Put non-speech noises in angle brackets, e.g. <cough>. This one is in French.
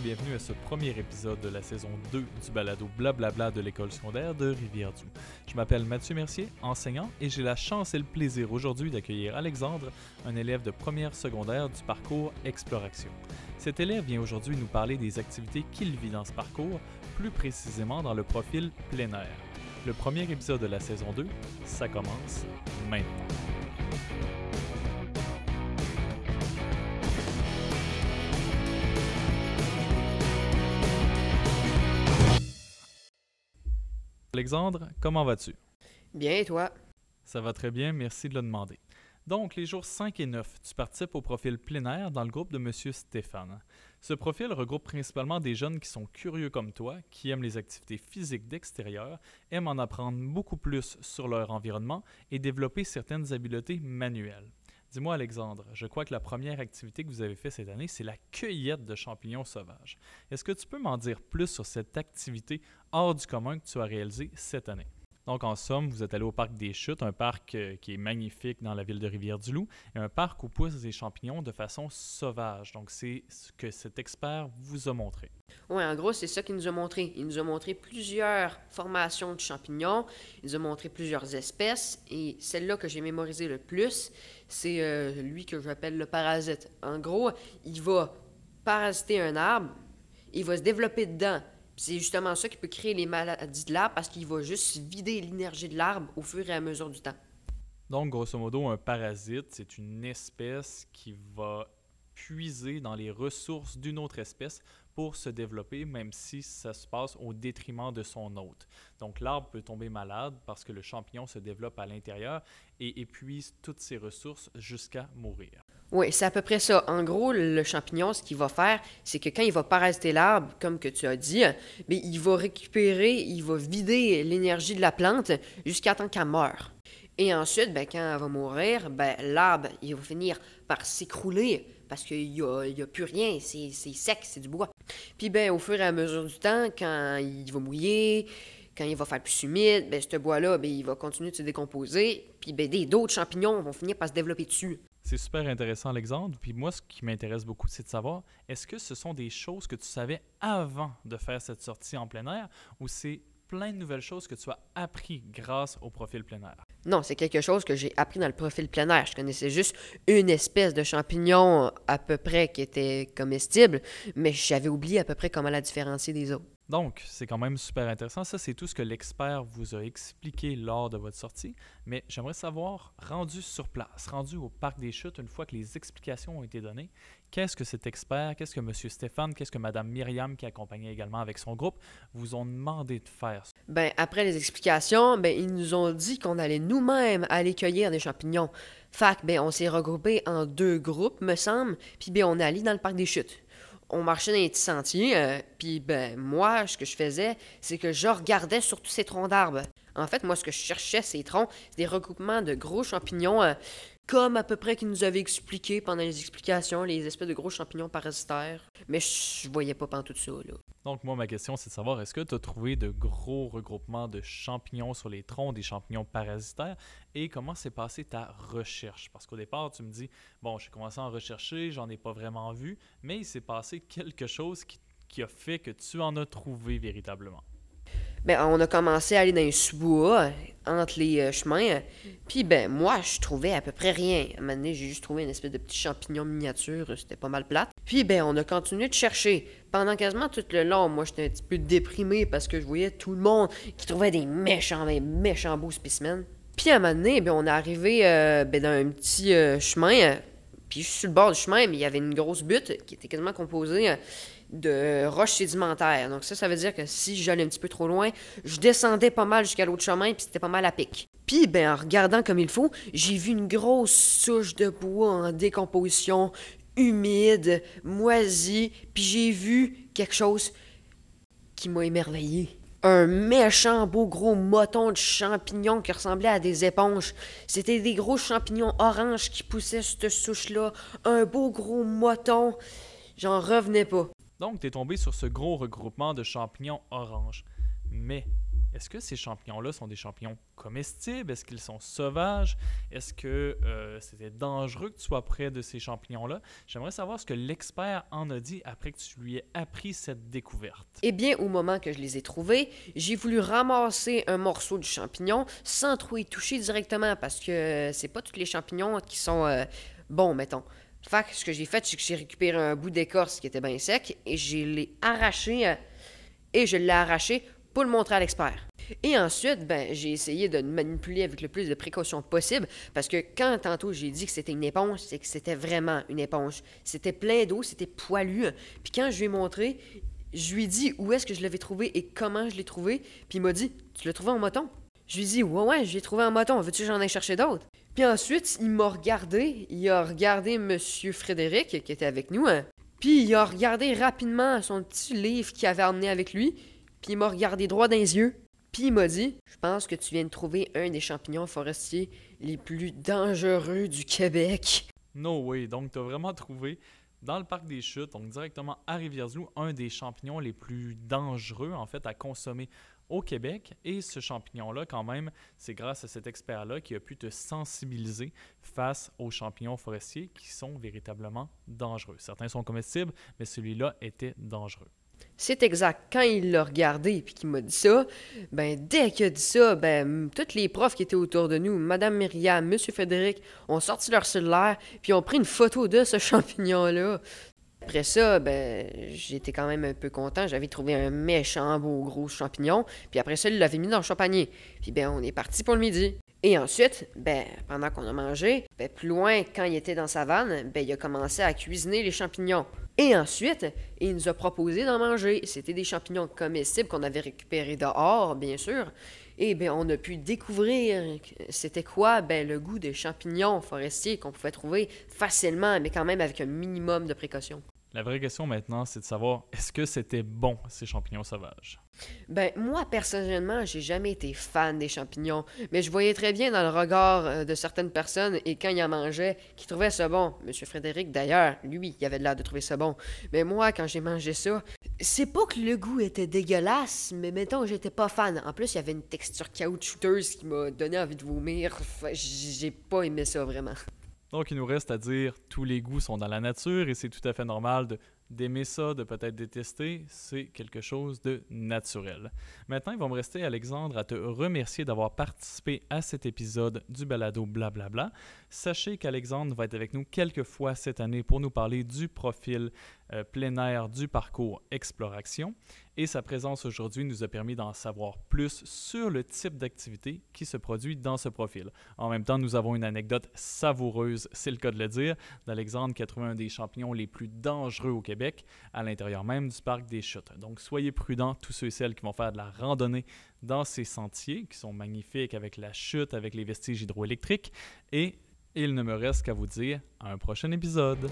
bienvenue à ce premier épisode de la saison 2 du balado Blablabla de l'école secondaire de Rivière-du. Je m'appelle Mathieu Mercier, enseignant, et j'ai la chance et le plaisir aujourd'hui d'accueillir Alexandre, un élève de première secondaire du parcours Exploration. Cet élève vient aujourd'hui nous parler des activités qu'il vit dans ce parcours, plus précisément dans le profil plein air. Le premier épisode de la saison 2, ça commence maintenant. Alexandre, comment vas-tu? Bien, et toi? Ça va très bien, merci de le demander. Donc, les jours 5 et 9, tu participes au profil plein air dans le groupe de M. Stéphane. Ce profil regroupe principalement des jeunes qui sont curieux comme toi, qui aiment les activités physiques d'extérieur, aiment en apprendre beaucoup plus sur leur environnement et développer certaines habiletés manuelles. Dis-moi, Alexandre, je crois que la première activité que vous avez faite cette année, c'est la cueillette de champignons sauvages. Est-ce que tu peux m'en dire plus sur cette activité hors du commun que tu as réalisée cette année? Donc, en somme, vous êtes allé au parc des Chutes, un parc euh, qui est magnifique dans la ville de Rivière-du-Loup, et un parc où poussent des champignons de façon sauvage. Donc, c'est ce que cet expert vous a montré. Oui, en gros, c'est ça qu'il nous a montré. Il nous a montré plusieurs formations de champignons, il nous a montré plusieurs espèces, et celle-là que j'ai mémorisée le plus, c'est euh, lui que j'appelle le parasite. En gros, il va parasiter un arbre, il va se développer dedans c'est justement ça qui peut créer les maladies de l'arbre parce qu'il va juste vider l'énergie de l'arbre au fur et à mesure du temps. Donc, grosso modo, un parasite, c'est une espèce qui va puiser dans les ressources d'une autre espèce pour se développer, même si ça se passe au détriment de son hôte. Donc l'arbre peut tomber malade parce que le champignon se développe à l'intérieur et épuise toutes ses ressources jusqu'à mourir. Oui, c'est à peu près ça. En gros, le champignon, ce qu'il va faire, c'est que quand il va parasiter l'arbre, comme que tu as dit, mais il va récupérer, il va vider l'énergie de la plante jusqu'à temps qu'elle meure. Et ensuite, ben, quand elle va mourir, ben, l'arbre, il va finir par s'écrouler parce qu'il n'y a, a, plus rien, c'est sec, c'est du bois. Puis ben, au fur et à mesure du temps, quand il va mouiller, quand il va faire plus humide, ben, ce bois-là, ben, il va continuer de se décomposer, puis ben, d'autres champignons vont finir par se développer dessus. C'est super intéressant l'exemple. Puis moi, ce qui m'intéresse beaucoup, c'est de savoir, est-ce que ce sont des choses que tu savais avant de faire cette sortie en plein air ou c'est plein de nouvelles choses que tu as appris grâce au profil plein air? Non, c'est quelque chose que j'ai appris dans le profil plein air. Je connaissais juste une espèce de champignon à peu près qui était comestible, mais j'avais oublié à peu près comment la différencier des autres. Donc, c'est quand même super intéressant. Ça, c'est tout ce que l'expert vous a expliqué lors de votre sortie. Mais j'aimerais savoir, rendu sur place, rendu au Parc des Chutes, une fois que les explications ont été données, qu'est-ce que cet expert, qu'est-ce que M. Stéphane, qu'est-ce que Mme Myriam, qui accompagnait également avec son groupe, vous ont demandé de faire? Ben, après les explications, ben, ils nous ont dit qu'on allait nous-mêmes aller cueillir des champignons. Fac, ben, on s'est regroupés en deux groupes, me semble, puis ben, on est allé dans le Parc des Chutes on marchait dans les petits sentiers, euh, puis ben moi, ce que je faisais, c'est que je regardais sur tous ces troncs d'arbres. En fait, moi, ce que je cherchais, ces troncs, c'est des regroupements de gros champignons, euh, comme à peu près qu'ils nous avaient expliqué pendant les explications, les espèces de gros champignons parasitaires. Mais je voyais pas tout ça, là. Donc, moi, ma question, c'est de savoir, est-ce que tu as trouvé de gros regroupements de champignons sur les troncs, des champignons parasitaires, et comment s'est passée ta recherche? Parce qu'au départ, tu me dis, bon, j'ai commencé à en rechercher, j'en ai pas vraiment vu, mais il s'est passé quelque chose qui a fait que tu en as trouvé véritablement. Ben, on a commencé à aller dans les sous-bois, entre les euh, chemins. Puis, ben, moi, je trouvais à peu près rien. À un moment donné, j'ai juste trouvé une espèce de petit champignon miniature. C'était pas mal plate. Puis, ben, on a continué de chercher. Pendant quasiment tout le long, moi, j'étais un petit peu déprimé parce que je voyais tout le monde qui trouvait des méchants, des méchants beaux spécimens. Puis, à un moment donné, ben, on est arrivé euh, ben, dans un petit euh, chemin. puis, je suis sur le bord du chemin, il y avait une grosse butte qui était quasiment composée de roches sédimentaires. Donc ça, ça veut dire que si j'allais un petit peu trop loin, je descendais pas mal jusqu'à l'autre chemin, puis c'était pas mal à pic. Puis, ben, en regardant comme il faut, j'ai vu une grosse souche de bois en décomposition, humide, moisie, puis j'ai vu quelque chose qui m'a émerveillé. Un méchant beau gros moton de champignons qui ressemblait à des éponges. C'était des gros champignons oranges qui poussaient cette souche-là. Un beau gros moton. J'en revenais pas. Donc, tu es tombé sur ce gros regroupement de champignons oranges. Mais est-ce que ces champignons-là sont des champignons comestibles? Est-ce qu'ils sont sauvages? Est-ce que euh, c'était dangereux que tu sois près de ces champignons-là? J'aimerais savoir ce que l'expert en a dit après que tu lui aies appris cette découverte. Eh bien, au moment que je les ai trouvés, j'ai voulu ramasser un morceau du champignon sans trop y toucher directement parce que c'est pas tous les champignons qui sont euh, bons, mettons. Fait ce que j'ai fait, c'est que j'ai récupéré un bout d'écorce qui était bien sec et j'ai l'ai arraché euh, et je l'ai arraché pour le montrer à l'expert. Et ensuite, ben, j'ai essayé de le manipuler avec le plus de précautions possible parce que quand tantôt j'ai dit que c'était une éponge, c'est que c'était vraiment une éponge. C'était plein d'eau, c'était poilu. Puis quand je lui ai montré, je lui ai dit où est-ce que je l'avais trouvé et comment je l'ai trouvé. Puis il m'a dit Tu l'as trouvé en moton Je lui ai dit Ouais, ouais, je l'ai trouvé en moton. Veux-tu que j'en aille chercher d'autres Puis ensuite, il m'a regardé. Il a regardé Monsieur Frédéric qui était avec nous. hein. Puis il a regardé rapidement son petit livre qu'il avait emmené avec lui. Puis il m'a regardé droit dans les yeux. Puis il m'a dit Je pense que tu viens de trouver un des champignons forestiers les plus dangereux du Québec. No way. Donc, tu as vraiment trouvé dans le parc des Chutes, donc directement à Rivière-du-Loup, un des champignons les plus dangereux, en fait, à consommer au Québec. Et ce champignon-là, quand même, c'est grâce à cet expert-là qui a pu te sensibiliser face aux champignons forestiers qui sont véritablement dangereux. Certains sont comestibles, mais celui-là était dangereux. C'est exact. Quand il l'a regardé et qu'il m'a dit ça, ben dès qu'il a dit ça, ben tous les profs qui étaient autour de nous, Madame Myriam, Monsieur Frédéric, ont sorti leur cellulaire puis ont pris une photo de ce <laughs> champignon-là. Après ça, ben j'étais quand même un peu content. J'avais trouvé un méchant beau gros champignon. Puis après ça, il l'avait mis dans le champagner. Puis ben on est parti pour le midi. Et ensuite, ben, pendant qu'on a mangé, ben, plus loin, quand il était dans sa vanne, ben, il a commencé à cuisiner les champignons. Et ensuite, il nous a proposé d'en manger. C'était des champignons comestibles qu'on avait récupérés dehors, bien sûr. Et ben, on a pu découvrir c'était quoi ben, le goût des champignons forestiers qu'on pouvait trouver facilement, mais quand même avec un minimum de précaution. La vraie question maintenant, c'est de savoir est-ce que c'était bon, ces champignons sauvages? Ben, moi, personnellement, j'ai jamais été fan des champignons, mais je voyais très bien dans le regard euh, de certaines personnes et quand ils en mangeaient, qui trouvaient ça bon. Monsieur Frédéric, d'ailleurs, lui, il avait l'air de trouver ça bon. Mais moi, quand j'ai mangé ça, c'est pas que le goût était dégueulasse, mais mettons, j'étais pas fan. En plus, il y avait une texture caoutchouteuse qui m'a donné envie de vomir. Fait, J'ai pas aimé ça vraiment. Donc, il nous reste à dire tous les goûts sont dans la nature et c'est tout à fait normal de d'aimer ça, de peut-être détester, c'est quelque chose de naturel. Maintenant, il va me rester, Alexandre, à te remercier d'avoir participé à cet épisode du balado Blablabla. Sachez qu'Alexandre va être avec nous quelques fois cette année pour nous parler du profil euh, plein air du parcours Exploration. Et sa présence aujourd'hui nous a permis d'en savoir plus sur le type d'activité qui se produit dans ce profil. En même temps, nous avons une anecdote savoureuse, c'est le cas de le dire, d'Alexandre qui a trouvé un des champignons les plus dangereux au À l'intérieur même du parc des Chutes. Donc soyez prudents, tous ceux et celles qui vont faire de la randonnée dans ces sentiers qui sont magnifiques avec la chute, avec les vestiges hydroélectriques. Et il ne me reste qu'à vous dire à un prochain épisode.